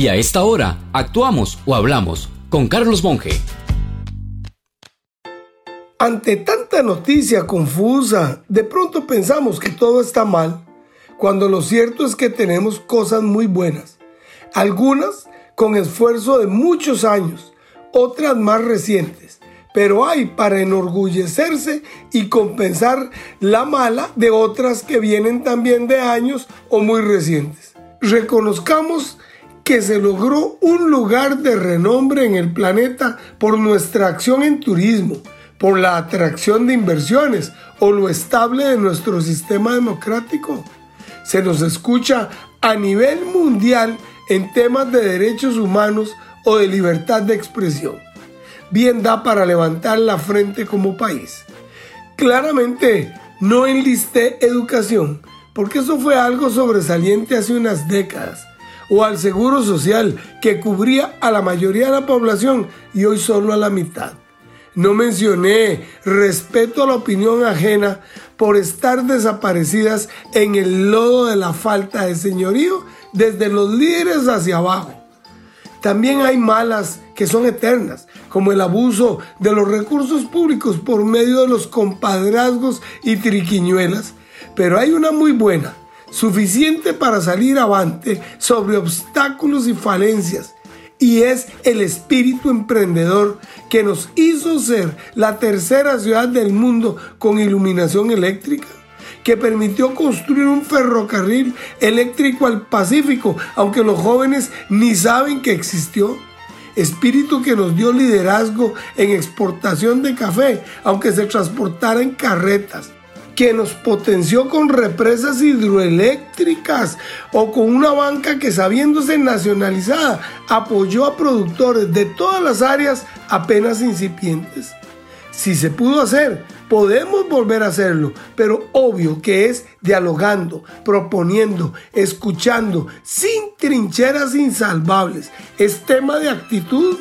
Y a esta hora, actuamos o hablamos con Carlos Monge. Ante tanta noticia confusa, de pronto pensamos que todo está mal, cuando lo cierto es que tenemos cosas muy buenas. Algunas con esfuerzo de muchos años, otras más recientes. Pero hay para enorgullecerse y compensar la mala de otras que vienen también de años o muy recientes. Reconozcamos que se logró un lugar de renombre en el planeta por nuestra acción en turismo, por la atracción de inversiones o lo estable de nuestro sistema democrático. Se nos escucha a nivel mundial en temas de derechos humanos o de libertad de expresión. Bien da para levantar la frente como país. Claramente no enlisté educación, porque eso fue algo sobresaliente hace unas décadas o al seguro social que cubría a la mayoría de la población y hoy solo a la mitad. No mencioné respeto a la opinión ajena por estar desaparecidas en el lodo de la falta de señorío desde los líderes hacia abajo. También hay malas que son eternas, como el abuso de los recursos públicos por medio de los compadrazgos y triquiñuelas, pero hay una muy buena, suficiente para salir avante sobre obstáculos y falencias. Y es el espíritu emprendedor que nos hizo ser la tercera ciudad del mundo con iluminación eléctrica, que permitió construir un ferrocarril eléctrico al Pacífico, aunque los jóvenes ni saben que existió. Espíritu que nos dio liderazgo en exportación de café, aunque se transportara en carretas que nos potenció con represas hidroeléctricas o con una banca que sabiéndose nacionalizada apoyó a productores de todas las áreas apenas incipientes. Si se pudo hacer, podemos volver a hacerlo, pero obvio que es dialogando, proponiendo, escuchando, sin trincheras insalvables. Es tema de actitud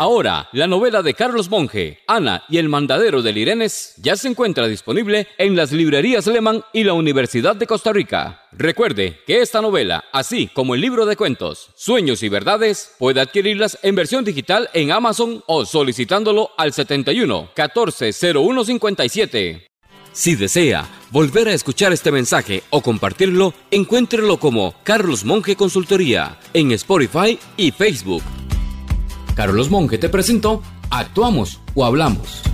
Ahora, la novela de Carlos Monge, Ana y el mandadero del Irenes, ya se encuentra disponible en las librerías Lehman y la Universidad de Costa Rica. Recuerde que esta novela, así como el libro de cuentos, Sueños y Verdades, puede adquirirlas en versión digital en Amazon o solicitándolo al 71 14 01 57. Si desea volver a escuchar este mensaje o compartirlo, encuéntrelo como Carlos Monge Consultoría en Spotify y Facebook. Carlos Monge te presentó Actuamos o Hablamos.